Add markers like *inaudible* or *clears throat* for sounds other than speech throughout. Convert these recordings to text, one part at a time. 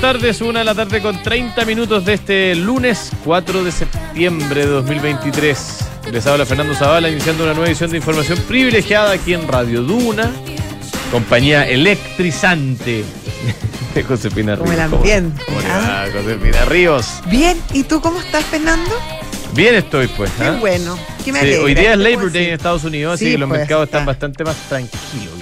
Buenas tardes, una de la tarde con 30 minutos de este lunes 4 de septiembre de 2023. Les habla Fernando Zavala iniciando una nueva edición de información privilegiada aquí en Radio Duna, compañía electrizante de Josefina Como Ríos. el ambiente, ¿Cómo, cómo le ¿ah? va, Josefina Ríos? Bien, ¿y tú cómo estás, Fernando? Bien estoy, pues. Qué ¿ah? bueno. ¿Qué me Sí, alegra, hoy día ¿qué es Labor Day en? Estados Unidos, así Sí, que los pues, mercados están está. bastante más tranquilos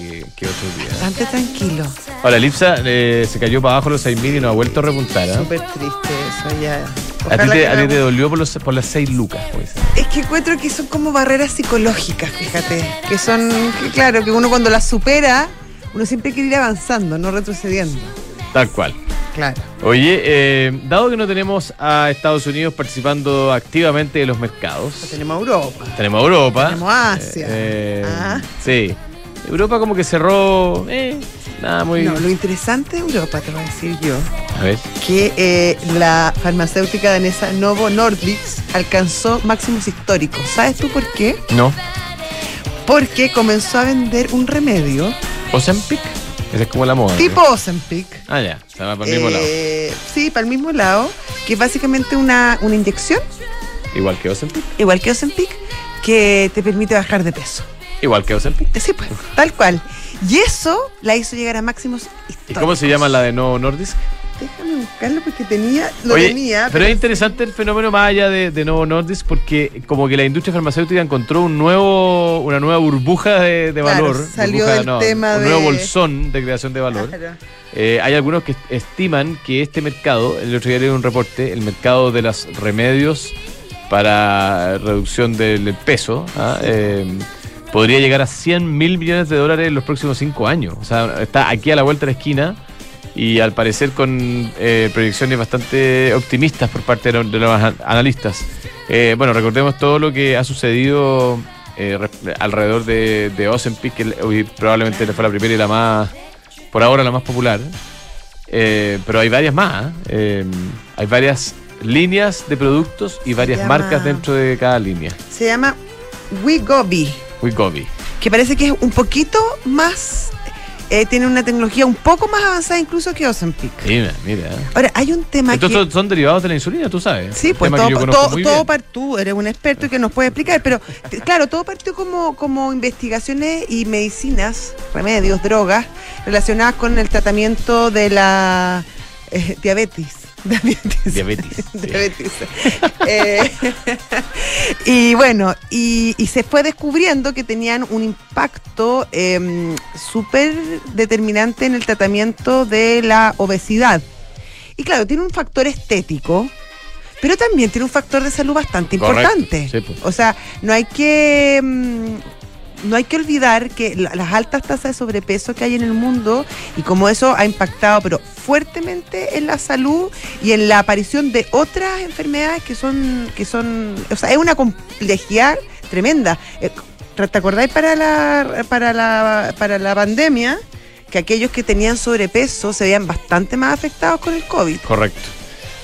que, que otros días. Bastante tranquilo. Ahora, el IPSA eh, se cayó para abajo los 6.000 y no ha vuelto a repuntar. ¿ah? Súper triste eso ya. A ti te, que a ti no- te dolió por, los, por las 6 lucas, pues. Es que encuentro que son como barreras psicológicas, fíjate. Que son, que claro, que uno cuando las supera, uno siempre quiere ir avanzando, no retrocediendo. Tal cual. Claro. Oye, eh, dado que no tenemos a Estados Unidos participando activamente de los mercados, Tenemos a Europa. tenemos a Europa. Tenemos a Asia. eh, Ah. Sí. Europa como que cerró. Eh, nada muy. No, lo interesante de Europa, te voy a decir yo, A ver. que eh, la farmacéutica danesa Novo Nordisk alcanzó máximos históricos. ¿Sabes tú por qué? No. Porque comenzó a vender un remedio Ozempic. Esa es como la moda. ¿no? tipo Ozempic. Ah, ya. Se va para el mismo lado. Eh, Sí, para el mismo lado, que es básicamente una, una inyección, Igual que Ozempic. igual que Ozempic, que te permite bajar de peso. Igual que Ozempic. Sí, pues, tal cual. Y eso la hizo llegar a máximos ¿Y históricos. cómo se llama la de Novo Nordisk? Déjame buscarlo porque tenía, lo Oye, tenía. pero es interesante el fenómeno más allá de, de Novo Nordisk porque como que la industria farmacéutica encontró un nuevo, una nueva burbuja de, de Claro, valor. salió burbuja, del tema un de- nuevo bolsón de creación de valor. Claro. Eh, hay algunos que estiman que este mercado, el otro día leí un reporte, el mercado de los remedios para reducción del peso, ¿ah? Eh, podría llegar a 100 mil millones de dólares en los próximos cinco años. O sea, está aquí a la vuelta de la esquina y al parecer con eh, proyecciones bastante optimistas por parte de los, analistas. Eh, bueno, recordemos todo lo que ha sucedido eh, re- alrededor de, de Ozempic, que hoy probablemente le fue la primera y la más, por ahora la más popular. Eh, pero hay varias más. ¿eh? Eh, hay varias líneas de productos y varias llama- marcas dentro de cada línea. Se llama Wegovy, Wegovy. que parece que es un poquito más, eh, tiene una tecnología un poco más avanzada incluso que Ozempic. Mira, mira. Ahora, hay un tema Estos que... son, son derivados de la insulina, tú sabes. Sí, pues todo, todo, todo bien. par- tú eres un experto y que nos puede explicar, pero claro, todo partió como, como investigaciones y medicinas, remedios, drogas, relacionadas con el tratamiento de la eh, diabetes. Diabetes. Diabetes, *laughs* sí. Diabetes. Eh, *laughs* y bueno, y, y se fue descubriendo que tenían un impacto em, súper determinante en el tratamiento de la obesidad. Y claro, tiene un factor estético, pero también tiene un factor de salud bastante Correcto, importante. sí, pues. O sea, no hay que mm, no hay que olvidar que la- las altas tasas de sobrepeso que hay en el mundo y como eso ha impactado pero fuertemente en la salud y en la aparición de otras enfermedades que son que son, o sea, es una complejidad tremenda. Eh, ¿Te acordáis para la para la para la pandemia que aquellos que tenían sobrepeso se veían bastante más afectados con el COVID? Correcto.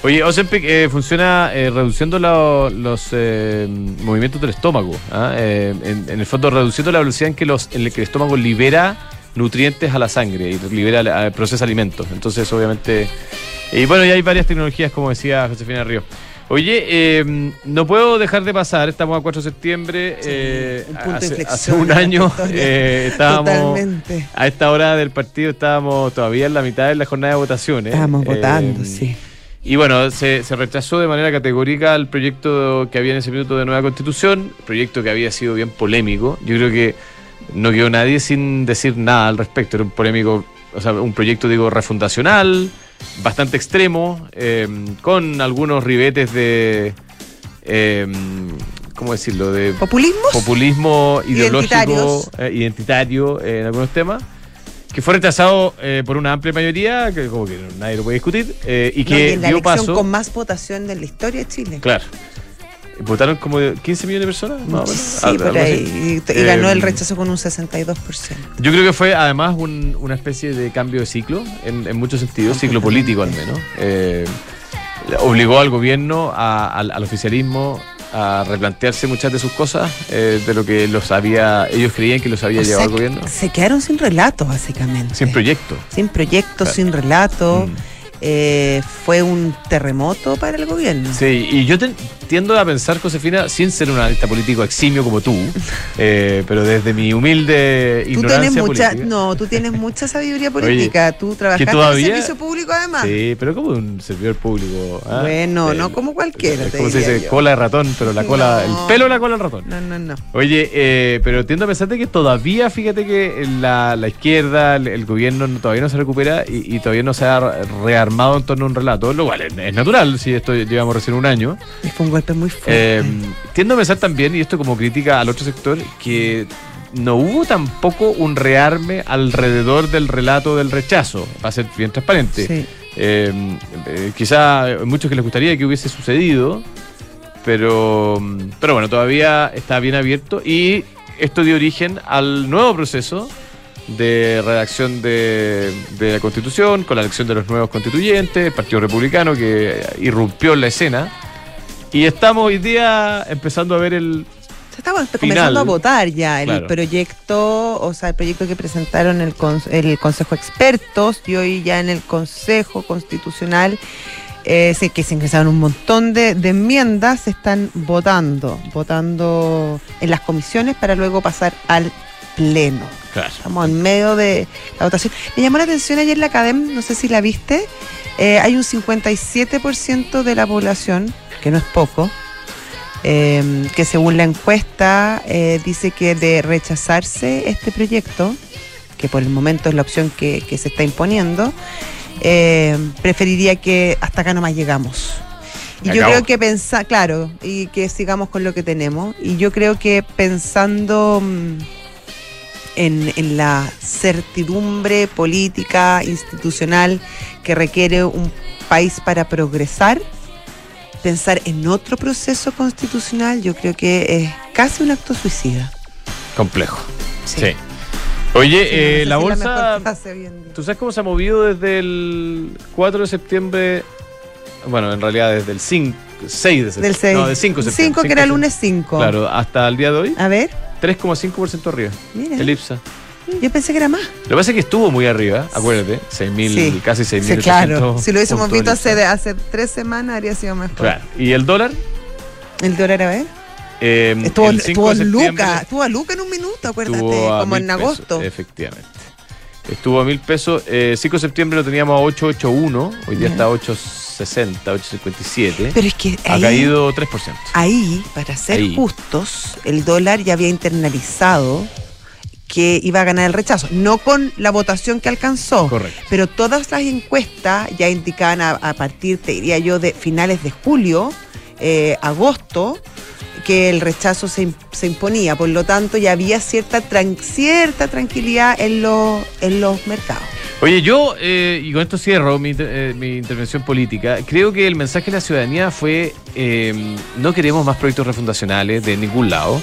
Oye, Ozempic eh, funciona eh, reduciendo la- los eh, movimientos del estómago. ¿ah? Eh, en, en el fondo, reduciendo la velocidad en que, los, en la que el estómago libera nutrientes a la sangre y libera, eh, procesa alimentos. Entonces, obviamente. Y bueno, y hay varias tecnologías, como decía Josefina Río. Oye, eh, no puedo dejar de pasar, estamos a 4 de septiembre. Sí, eh, un punto de hace, inflexión hace un año *laughs* eh, estábamos. Totalmente. A esta hora del partido estábamos todavía en la mitad de la jornada de votaciones. Estábamos votando, sí. Y bueno, se, se rechazó de manera categórica el proyecto que había en ese minuto de nueva constitución, proyecto que había sido bien polémico. Yo creo que no quedó nadie sin decir nada al respecto. Era un polémico, o sea, un proyecto, digo, refundacional, bastante extremo, eh, con algunos ribetes de. eh, ¿Cómo decirlo? De ¿Populismo? populismo ideológico, eh, identitario en algunos temas, que fue rechazado eh, por una amplia mayoría, que como que nadie lo puede discutir, eh, y No, que y en la dio elección paso. con más votación de la historia de Chile. Claro. Votaron como 15 millones de personas. Sí, Algo- por ahí. Y, y ganó Eh, el rechazo con un 62%. Yo creo que fue además un- una especie de cambio de ciclo, en, en muchos sentidos, ciclo político al menos. Eh, obligó al gobierno, a- al, al oficialismo, a replantearse muchas de sus cosas, eh, de lo que los había, ellos creían que los había O llevado el gobierno. Se quedaron sin relato, básicamente. Sin proyecto. Sin proyecto, Claro. sin relato. Mm. Eh, fue un terremoto para el gobierno. Sí, y yo te- tiendo a pensar, Josefina, sin ser un analista político eximio como tú, *laughs* eh, pero desde mi humilde Tú ignorancia tienes mucha, política. no, tú tienes mucha sabiduría *laughs* política. tú trabajaste todavía- en el servicio público además. Sí, pero como un servidor público. ¿ah? Bueno, Eh, no como cualquiera, es como se dice, yo. cola de ratón, pero la cola, No. el pelo de la cola del ratón. No, no, no. Oye, pero tiendo a pensar de que todavía, fíjate que la, la izquierda, el, el gobierno no- todavía no se recupera y, y todavía no se ha rearmado en torno a un relato, lo cual es, es natural, si esto llevamos recién un año. Fue un golpe muy fuerte. Eh, tiendo a pensar también, y esto como crítica al otro sector, que no hubo tampoco un rearme alrededor del relato del rechazo, para ser bien transparente. Sí. Eh, eh, quizá muchos que les gustaría que hubiese sucedido, pero, pero bueno, todavía está bien abierto y esto dio origen al nuevo proceso de redacción de, de la Constitución, con la elección de los nuevos constituyentes, el Partido Republicano que irrumpió en la escena. Y estamos hoy día empezando a ver el... Se estaba Final. comenzando a votar ya el Claro. proyecto, o sea, el proyecto que presentaron el, el Consejo de Expertos y hoy ya en el Consejo Constitucional, eh, que se ingresaron un montón de, de enmiendas, se están votando, votando en las comisiones para luego pasar al Pleno. Claro. Estamos en medio de la votación. Me llamó la atención ayer la Academ, no sé si la viste, eh, hay un 57% de la población, que no es poco, eh, que según la encuesta eh, dice que de rechazarse este proyecto, que por el momento es la opción que, que se está imponiendo, eh, preferiría que hasta acá nomás llegamos. Y yo creo que pensar, claro, y que sigamos con lo que tenemos. Y yo creo que pensando mm, en, en la certidumbre política, institucional que requiere un país para progresar, pensar en otro proceso constitucional, yo creo que es casi un acto suicida. Complejo. Sí. Sí. Oye, Sí, eh, la bolsa... día. ¿Tú sabes cómo se ha movido desde el 4 de septiembre? Bueno, en realidad desde el 5, 6 de septiembre. Del 6. No, del 5 de septiembre. 5 que era 5 de lunes 5. Claro, hasta el día de hoy, A ver, 3,5% arriba. mira. El IPSA. Yo pensé que era más. Lo que pasa es que estuvo muy arriba, acuérdate, 6.000, Sí. casi 6.000. Sí, claro. Si lo hubiésemos visto hace, hace tres semanas, habría sido mejor. Claro. ¿Y el dólar? El dólar, a ver. Eh, Estuvo, el 5 estuvo Luca, estuvo a Luca en un minuto, acuérdate, como en pesos, agosto. efectivamente. Estuvo a mil pesos. Eh, 5 de septiembre lo teníamos a 881, hoy día está a 860, 857. Pero es que ha caído 3%. ahí, para ser Ahí. justos, el dólar ya había internalizado que iba a ganar el rechazo, no con la votación que alcanzó, Correcto. pero todas las encuestas ya indicaban a, a partir, te diría yo, de finales de julio, eh, agosto, que el rechazo se, se imponía. Por lo tanto, ya había cierta, tran- cierta tranquilidad en, los en los mercados. Oye, yo, eh, y con esto cierro mi, eh, mi intervención política, creo que el mensaje de la ciudadanía fue, eh, no queremos más proyectos refundacionales de ningún lado,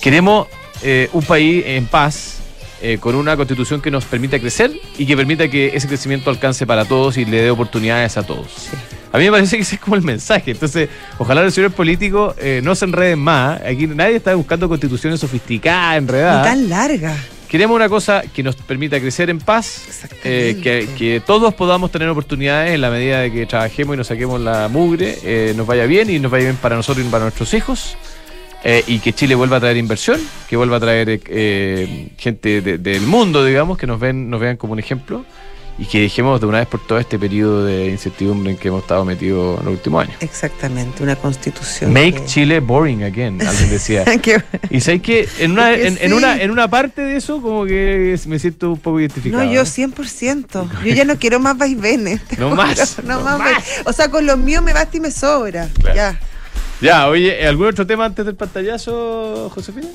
queremos eh, un país en paz, eh, con una constitución que nos permita crecer y que permita que ese crecimiento alcance para todos y le dé oportunidades a todos. A mí me parece que ese es como el mensaje. Entonces, ojalá los señores políticos eh, no se enreden más. Aquí nadie está buscando constituciones sofisticadas, Y enredadas. tan larga. Queremos una cosa que nos permita crecer en paz, eh, que, que todos podamos tener oportunidades en la medida de que trabajemos y nos saquemos la mugre, eh, nos vaya bien y nos vaya bien para nosotros y para nuestros hijos. eh, y que Chile vuelva a traer inversión, que vuelva a traer eh, gente de- del mundo, digamos, que nos ven, nos vean como un ejemplo y que dejemos de una vez por todo este periodo de incertidumbre en que hemos estado metidos en los últimos años. Exactamente, una constitución. Make que- Chile boring again, *laughs* alguien decía. que- Y sabes que en una, *laughs* Es que en, una, en una parte de eso, como que me siento un poco identificado. No, yo 100%. *laughs* Yo ya no quiero más vaivenes. No más, No, no más. O sea, con los míos me basta y me sobra. Claro. Ya. Ya, oye, ¿algún otro tema antes del pantallazo, Josefina?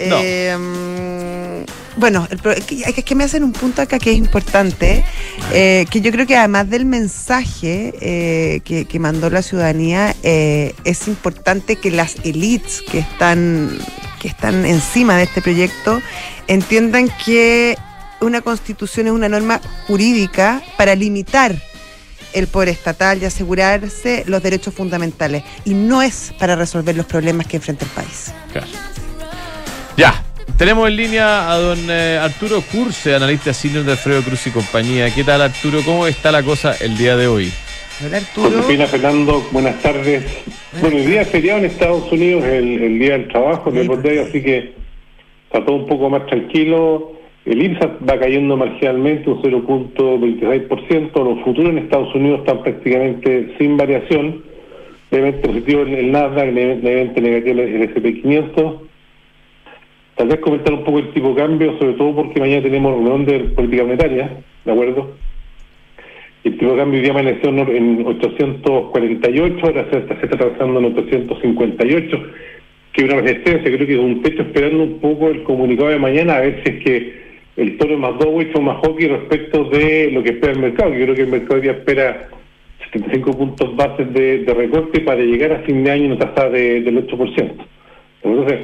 No. Eh, bueno, es que, es que me hacen un punto acá que es importante, eh, que yo creo que además del mensaje eh, que, que mandó la ciudadanía, eh, es importante que las elites que están, que están encima de este proyecto entiendan que una constitución es una norma jurídica para limitar el poder estatal y asegurarse los derechos fundamentales y no es para resolver los problemas que enfrenta el país. Claro. Ya, Tenemos en línea a don eh, Arturo Curse, analista senior de Alfredo Cruz y compañía. ¿Qué tal Arturo? ¿Cómo está la cosa el día de hoy? Hola Arturo. Josefina Fernando, buenas tardes. Bueno, el día es feriado en Estados Unidos, el, el día del trabajo, Sí, el así que está todo un poco más tranquilo. El IPSA va cayendo marginalmente un 0.26%. Los futuros en Estados Unidos están prácticamente sin variación. Levemente positivo el, el Nasdaq, leve- levemente negativo el SP500. Tal vez comentar un poco el tipo de cambio, sobre todo porque mañana tenemos reunión de política monetaria, ¿de acuerdo? El tipo de cambio hoy día amaneció en en 848, ahora se está, se está transando en 858, que es una resistencia, creo que es un techo esperando un poco el comunicado de mañana, a ver si es que el tono es más dovish o más hockey respecto de lo que espera el mercado, que creo que el mercado hoy día espera 75 puntos bases de, recorte para llegar a fin de año en una tasa de- del 8%. Entonces,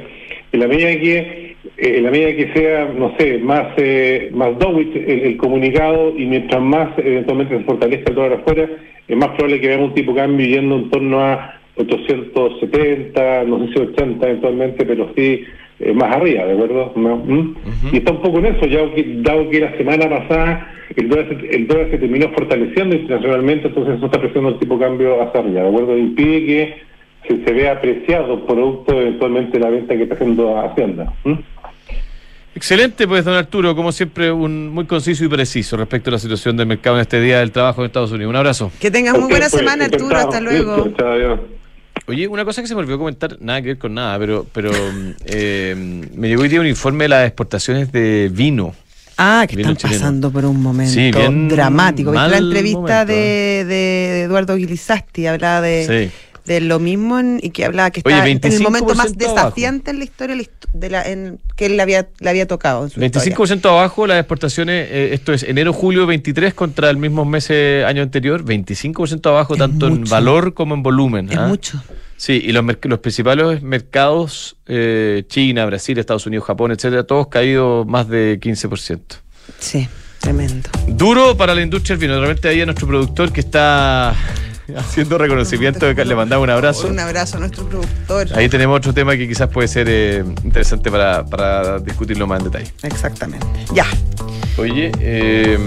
en la medida que en la medida que sea, no sé, más eh, más dovish el, el comunicado y mientras más eventualmente se fortalezca el dólar afuera, es más probable que veamos un tipo de cambio yendo en torno a 870, no sé si 80 eventualmente, pero sí eh, más arriba, ¿de acuerdo? ¿No? ¿Mm? Y está un poco en eso, ya que, dado que la semana pasada el dólar, se, el dólar se terminó fortaleciendo internacionalmente, entonces eso está presionando el tipo de cambio hacia arriba, ¿de acuerdo? Impide que se, se vea apreciado producto eventualmente de la venta que está haciendo Hacienda. ¿Mm? Excelente, pues, don Arturo, como siempre, un muy conciso y preciso respecto a la situación del mercado en este día del trabajo en Estados Unidos. Un abrazo. Que tengas muy buena pues, semana, Arturo. Hasta luego. Listo, chao, adiós. Oye, una cosa que se me olvidó comentar, nada que ver con nada, pero, pero *laughs* eh, me llegó hoy día un informe de las exportaciones de vino. Ah, que Vino están chileno. pasando por un momento Sí, bien dramático. ¿Viste la entrevista momento, de, de Eduardo Guilizasti? Hablaba de, Sí. De lo mismo en- y que hablaba que Oye, estaba en el momento más 25% abajo. desafiante en la historia de la en- que él le había, le había tocado. En su 25% abajo las exportaciones, eh, esto es enero-julio 23 contra el mismo mes eh, año anterior, 25% abajo Es tanto en valor como en volumen. Es ¿ah? mucho. Sí, y los, los principales mercados, eh, China, Brasil, Estados Unidos, Japón, etcétera, todos caídos más de 15%. Sí, tremendo. Duro para la industria del vino. De repente ahí a nuestro productor que está *laughs* haciendo reconocimiento, le mandamos un abrazo. Un abrazo a nuestro productor. Ahí tenemos otro tema que quizás puede ser eh, interesante para, para discutirlo más en detalle. Exactamente. Ya. Oye, eh,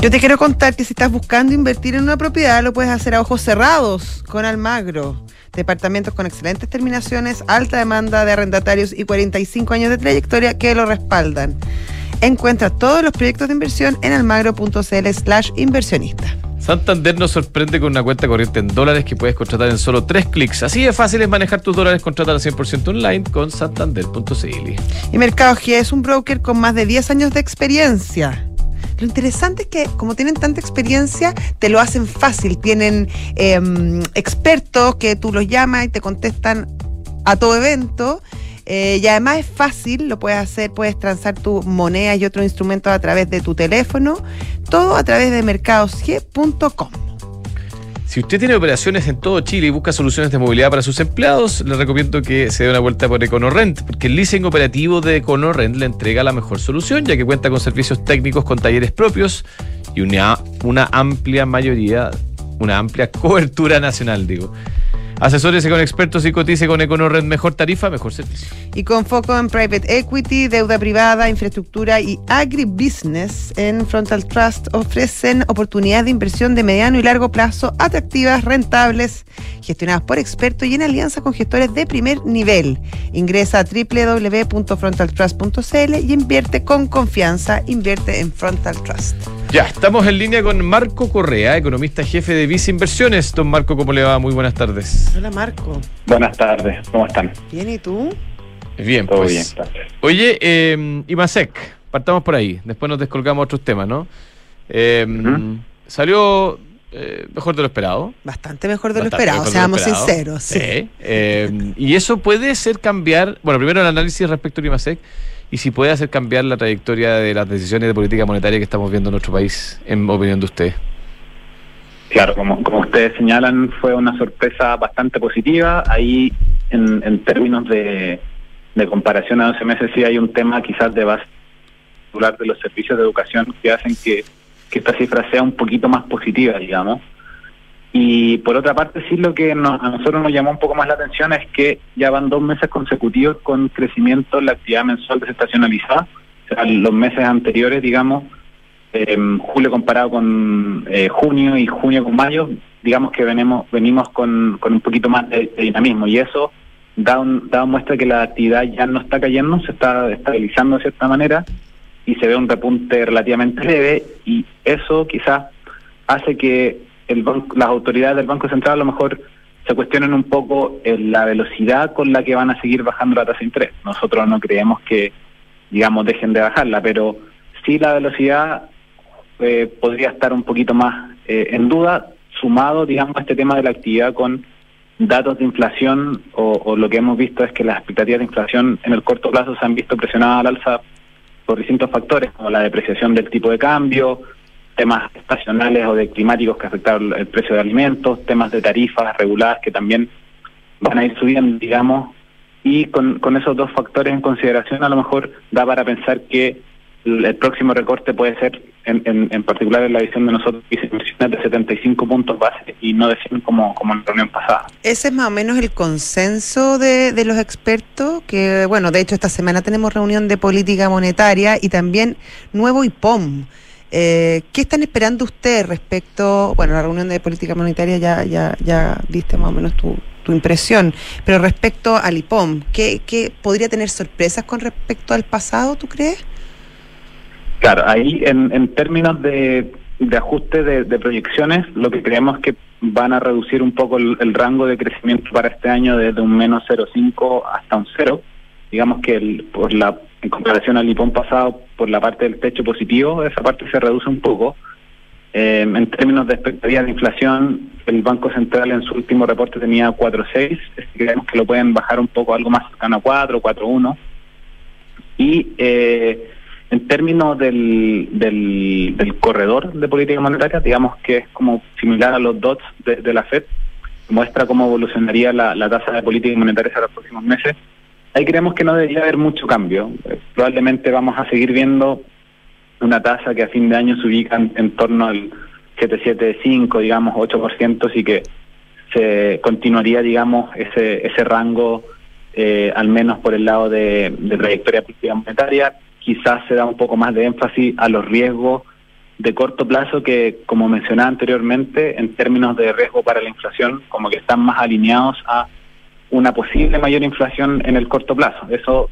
Yo te quiero contar que si estás buscando invertir en una propiedad, lo puedes hacer a ojos cerrados con Almagro. Departamentos con excelentes terminaciones, alta demanda de arrendatarios y 45 años de trayectoria que lo respaldan. Encuentra todos los proyectos de inversión en almagro.cl slash inversionista. Santander nos sorprende con una cuenta corriente en dólares que puedes contratar en solo tres clics. Así de fácil es manejar tus dólares, contratar al 100% online con santander.cl. Y Mercado G es un broker con más de 10 años de experiencia. Lo interesante es que como tienen tanta experiencia, te lo hacen fácil. Tienen em, expertos que tú los llamas y te contestan a todo evento. Eh, y además es fácil, lo puedes hacer, puedes transar tus monedas y otros instrumentos a través de tu teléfono, todo a través de mercadosg.com. Si usted tiene operaciones en todo Chile y busca soluciones de movilidad para sus empleados, le recomiendo que se dé una vuelta por EconoRent, porque el leasing operativo de EconoRent le entrega la mejor solución, ya que cuenta con servicios técnicos con talleres propios y una, una amplia mayoría, una amplia *laughs* cobertura nacional, digo. Asesórese con expertos y cotice con EconoRent. Mejor tarifa, mejor servicio. Y con foco en private equity, deuda privada, infraestructura y agribusiness, en Frontal Trust ofrecen oportunidades de inversión de mediano y largo plazo atractivas, rentables, gestionadas por expertos y en alianza con gestores de primer nivel. Ingresa a www.frontaltrust.cl y invierte con confianza. Invierte en Frontal Trust. Ya, estamos en línea con Marco Correa, economista jefe de Visa Inversiones. Don Marco, ¿cómo le va? Muy buenas tardes. Hola Marco. Buenas tardes, ¿cómo están? Bien, ¿y tú? Bien, Todo pues. bien, gracias. Oye, eh, Imasec, partamos por ahí. Después nos descolgamos a otros temas, ¿no? Eh, Ujú. Salió eh, mejor de lo esperado. Bastante mejor de lo esperado, seamos esperado. sinceros. Sí. Sí. Eh, y eso puede ser cambiar, bueno, primero el análisis respecto a Imasec y si puede hacer cambiar la trayectoria de las decisiones de política monetaria que estamos viendo en nuestro país, en opinión de usted. Claro, como, como ustedes señalan, fue una sorpresa bastante positiva. Ahí, en, en términos de, de comparación a 12 meses, sí hay un tema quizás de base de los servicios de educación que hacen que, que esta cifra sea un poquito más positiva, digamos. Y por otra parte, sí lo que a nosotros nos llamó un poco más la atención es que ya van dos meses consecutivos con crecimiento en la actividad mensual desestacionalizada. O sea, los meses anteriores, digamos, eh, julio comparado con eh, junio y junio con mayo, digamos que venimos, venimos con, con un poquito más de, dinamismo. Y eso da, un, da muestra que la actividad ya no está cayendo, se está estabilizando de cierta manera y se ve un repunte relativamente leve y eso quizás hace que el las autoridades del Banco Central a lo mejor se cuestionen un poco la velocidad con la que van a seguir bajando la tasa de interés. Nosotros no creemos que, digamos, dejen de bajarla, pero sí la velocidad eh, podría estar un poquito más eh, en duda, sumado, digamos, a este tema de la actividad con datos de inflación o, lo que hemos visto es que las expectativas de inflación en el corto plazo se han visto presionadas al alza por distintos factores, como la depreciación del tipo de cambio, temas estacionales o de climáticos que afectaron el precio de alimentos, temas de tarifas reguladas que también van a ir subiendo, digamos, y con, con esos dos factores en consideración a lo mejor da para pensar que el, próximo recorte puede ser, en, en, particular en la visión de nosotros, de 75 puntos base y no de 100 como, como en la reunión pasada. Ese es más o menos el consenso de, de los expertos, que bueno, de hecho esta semana tenemos reunión de política monetaria y también nuevo IPOM. Eh, ¿Qué están esperando ustedes respecto, bueno, la reunión de política monetaria ya, ya, ya diste más o menos tu, tu impresión, pero respecto al IPOM, ¿qué, ¿qué podría tener sorpresas con respecto al pasado, tú crees? Claro, ahí en, en términos de, de ajuste de, proyecciones, lo que creemos es que van a reducir un poco el, el rango de crecimiento para este año desde un menos 0,5 hasta un 0. Digamos que el, por la en comparación al IPON pasado, por la parte del techo positivo, esa parte se reduce un poco. Eh, en términos de expectativa de inflación, el Banco Central en su último reporte tenía 4.6, creemos que lo pueden bajar un poco, algo más cercano a 4, 4.1. Y eh, en términos del, del, corredor de política monetaria, digamos que es como similar a los dots de, la FED, muestra cómo evolucionaría la, la tasa de política monetaria en los próximos meses Ahí creemos que no debería haber mucho cambio. Eh, probablemente vamos a seguir viendo una tasa que a fin de año se ubica en, torno al 775, digamos, 8%, así que se continuaría, digamos, ese, ese rango, eh, al menos por el lado de, de trayectoria política monetaria. Quizás se da un poco más de énfasis a los riesgos de corto plazo que, como mencionaba anteriormente, en términos de riesgo para la inflación, como que están más alineados a una posible mayor inflación en el corto plazo. Eso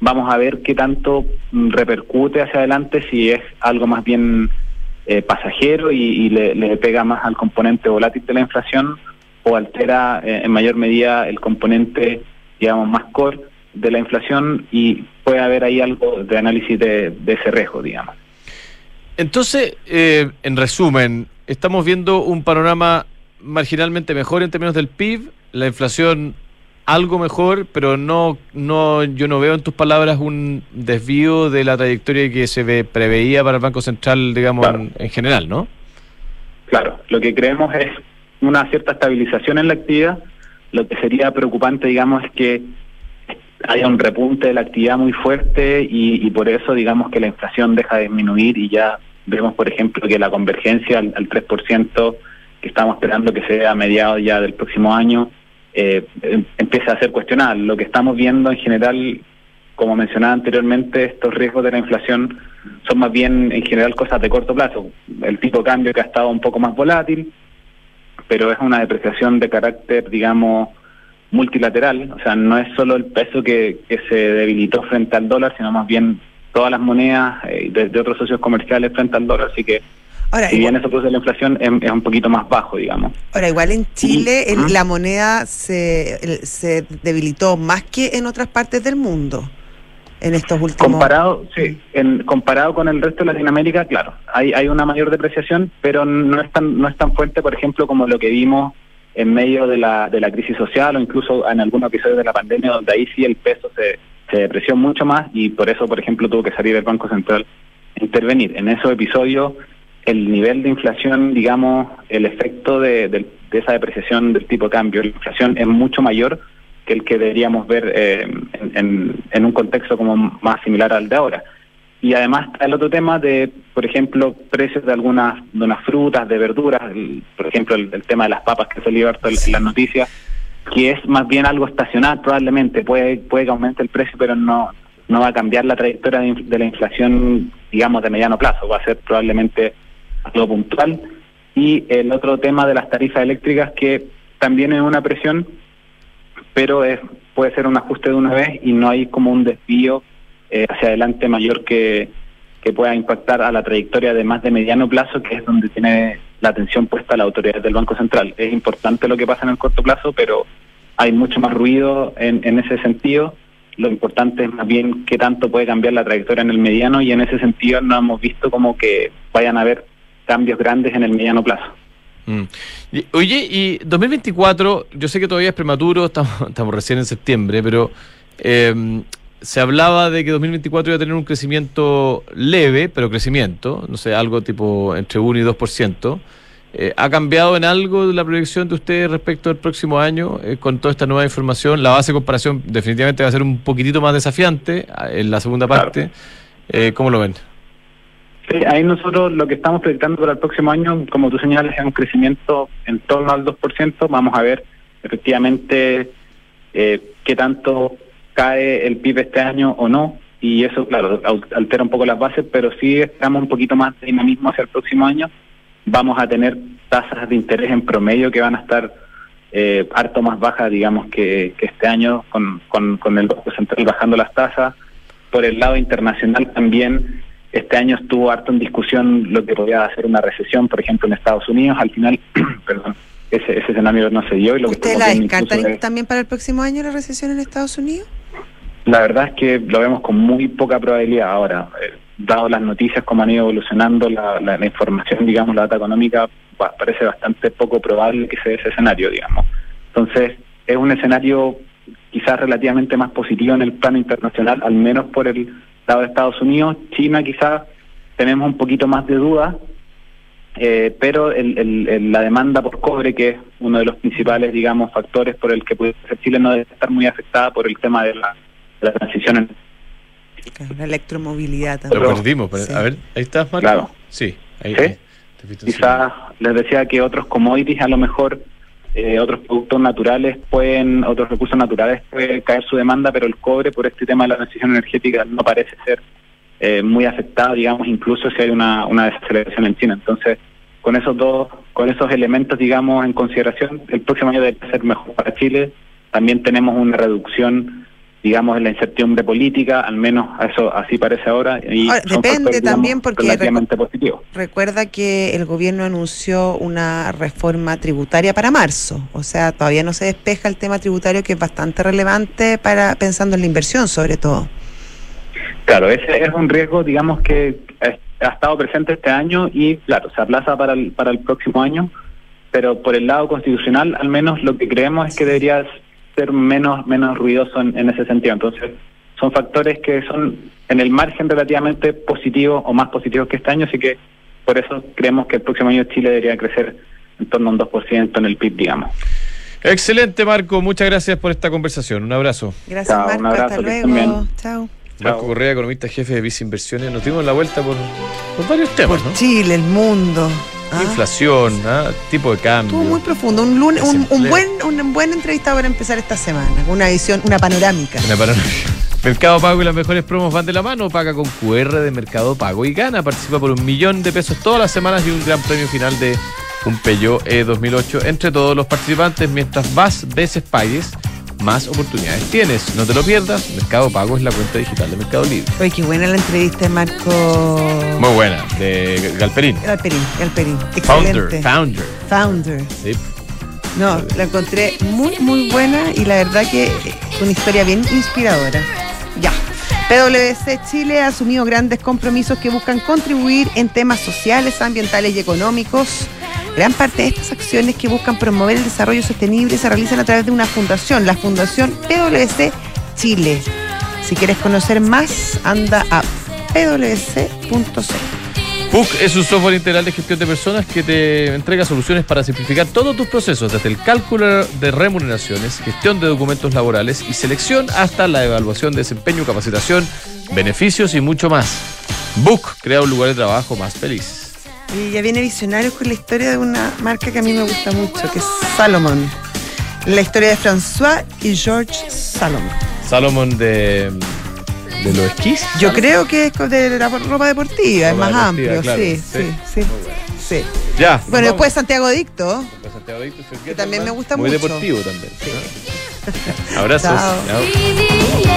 vamos a ver qué tanto mm, repercute hacia adelante, si es algo más bien eh, pasajero y, le, pega más al componente volátil de la inflación o altera eh, en mayor medida el componente, digamos, más core de la inflación y puede haber ahí algo de análisis de, ese riesgo, digamos. Entonces, eh, en resumen, estamos viendo un panorama marginalmente mejor en términos del PIB, la inflación algo mejor, pero no, no, yo no veo en tus palabras un desvío de la trayectoria que se ve, preveía para el Banco Central, digamos, en, general, ¿no? Claro, lo que creemos es una cierta estabilización en la actividad. Lo que sería preocupante, digamos, es que haya un repunte de la actividad muy fuerte y, por eso, digamos, que la inflación deja de disminuir y ya vemos, por ejemplo, que la convergencia al, al 3% que estamos esperando que sea a mediados ya del próximo año eh, em, empieza a ser cuestionada. Lo que estamos viendo en general, como mencionaba anteriormente, estos riesgos de la inflación son más bien en general cosas de corto plazo. El tipo de cambio que ha estado un poco más volátil, pero es una depreciación de carácter, digamos, multilateral, o sea, no es solo el peso que, que se debilitó frente al dólar, sino más bien todas las monedas eh, de, otros socios comerciales frente al dólar, así que Ahora, si bien eso produce la inflación, es, un poquito más bajo, digamos. Ahora, igual en Chile la moneda se, se debilitó más que en otras partes del mundo en estos últimos comparado sí en, comparado con el resto de Latinoamérica claro hay hay una mayor depreciación pero no es tan no es tan fuerte por ejemplo como lo que vimos en medio de la de la crisis social o incluso en algunos episodios de la pandemia donde ahí sí el peso se se depreció mucho más y por eso por ejemplo tuvo que salir el Banco Central a intervenir. En esos episodios el nivel de inflación, digamos, el efecto de, esa depreciación del tipo de cambio, la inflación es mucho mayor que el que deberíamos ver eh, en, un contexto como más similar al de ahora. Y además el otro tema de, por ejemplo, precios de algunas, de unas frutas, de verduras, por ejemplo, el, tema de las papas que salió harto en las noticias, que es más bien algo estacional probablemente, puede, puede que aumente el precio, pero no, no va a cambiar la trayectoria de, la inflación, digamos, de mediano plazo, va a ser probablemente algo puntual. Y el otro tema de las tarifas eléctricas, que también es una presión, pero es, puede ser un ajuste de una vez y no hay como un desvío eh, hacia adelante mayor que, que pueda impactar a la trayectoria de más de mediano plazo, que es donde tiene la atención puesta la autoridad del Banco Central. Es importante lo que pasa en el corto plazo, pero hay mucho más ruido en, en ese sentido. Lo importante es más bien qué tanto puede cambiar la trayectoria en el mediano y en ese sentido no hemos visto como que vayan a haber cambios grandes en el mediano plazo. Mm. oye, y 2024, yo sé que todavía es prematuro, estamos, *laughs* estamos recién en septiembre, pero eh, se hablaba de que 2024 iba a tener un crecimiento leve, pero crecimiento, no sé, algo tipo entre 1 y 2%. Eh, ¿Ha cambiado en algo la proyección de ustedes respecto al próximo año eh, con toda esta nueva información? La base de comparación definitivamente va a ser un poquitito más desafiante ah, en la segunda parte. Eh, ¿Cómo lo ven? Sí, ahí nosotros lo que estamos proyectando para el próximo año, como tú señalas, es un crecimiento en torno al 2%. Vamos a ver efectivamente qué tanto cae el PIB este año o no, y eso, claro, altera un poco las bases, pero si estamos un poquito más de dinamismo hacia el próximo año. Vamos a tener tasas de interés en promedio que van a estar eh, harto más bajas, digamos, que, este año, con, con, el Banco Central bajando las tasas. Por el lado internacional también, este año estuvo harto en discusión lo que podía hacer una recesión, por ejemplo, en Estados Unidos. Al final, *clears throat* perdón, ese, ese escenario no se dio. Y lo ¿Usted la descarta también para el próximo año la recesión en Estados Unidos? La verdad es que lo vemos con muy poca probabilidad ahora. Eh, dado las noticias, como han ido evolucionando la, la, información, digamos, la data económica, parece bastante poco probable que se dé ese escenario, digamos. Entonces, es un escenario quizás relativamente más positivo en el plano internacional, al menos por el lado de Estados Unidos. China quizás tenemos un poquito más de dudas, eh, pero el, la demanda por cobre, que es uno de los principales, digamos, factores por el que puede ser Chile, no debe estar muy afectada por el tema de la la transición en... la electromovilidad también. Lo perdimos, a ver, ahí estás, Marco. Claro. Sí, ahí, Quizás les decía que otros commodities, a lo mejor eh, otros productos naturales pueden, otros recursos naturales puede caer su demanda, pero el cobre por este tema de la transición energética no parece ser eh, muy afectado, digamos, incluso si hay una, una desaceleración en China. Entonces, con esos dos, con esos elementos, digamos, en consideración, el próximo año debe ser mejor para Chile. También tenemos una reducción digamos, en la incertidumbre política, al menos eso así parece ahora. Y depende también porque positivo. recuerda que el gobierno anunció una reforma tributaria para marzo, o sea, todavía no se despeja el tema tributario que es bastante relevante para pensando en la inversión sobre todo. Claro, ese es un riesgo, digamos, que ha estado presente este año y, claro, se aplaza para el, para el próximo año, pero por el lado constitucional, al menos lo que creemos es que debería ser menos, menos ruidoso en, ese sentido. Entonces, son factores que son en el margen relativamente positivos o más positivos que este año, así que por eso creemos que el próximo año Chile debería crecer en torno a un 2% en el PIB, digamos. Excelente, Marco. Muchas gracias por esta conversación. Un abrazo. Gracias, Marco. Hasta luego. Chao. Marco Correa, economista jefe de Vice Inversiones. Nos dimos la vuelta por, varios temas. Por Chile, el mundo. Ah. Inflación, ¿ah? tipo de cambio. Estuvo muy profundo. Un, lunes, un, buen, un buen entrevista para empezar esta semana. Una visión, una panorámica. Una panorámica. *laughs* Mercado Pago y las mejores promos van de la mano. Paga con QR de Mercado Pago y gana. Participa por un millón de pesos todas las semanas y un gran premio final de un Peugeot E2008 entre todos los participantes mientras vas veces pagues más oportunidades tienes. No te lo pierdas. Mercado Pago es la cuenta digital de Mercado Libre. Oye, qué buena la entrevista de Marco. Muy buena, de Galperín. Galperín, Galperín. Founder. Founder. Founder. Sí. No, la encontré muy, muy buena y la verdad que una historia bien inspiradora. Ya. PwC Chile ha asumido grandes compromisos que buscan contribuir en temas sociales, ambientales y económicos Gran parte de estas acciones que buscan promover el desarrollo sostenible se realizan a través de una fundación, la Fundación PwC Chile. Si quieres conocer más, anda a pwc.c. PUC es un software integral de gestión de personas que te entrega soluciones para simplificar todos tus procesos, desde el cálculo de remuneraciones, gestión de documentos laborales y selección hasta la evaluación de desempeño, capacitación, beneficios y mucho más. Book crea un lugar de trabajo más feliz. Y ya viene Visionarios con la historia de una marca que a mí me gusta mucho, que es Salomon. La historia de François y George Salomon. Salomon de, de los esquís. Yo creo que es de la ropa deportiva, es más deportiva, amplio, claro, sí, sí. sí, sí, Muy sí. Ya. Bueno, después Santiago Dicto. Después Santiago Dicto, Que también me gusta Muy mucho. deportivo también. ¿no? Abrazos. Chao. Chao. Vivi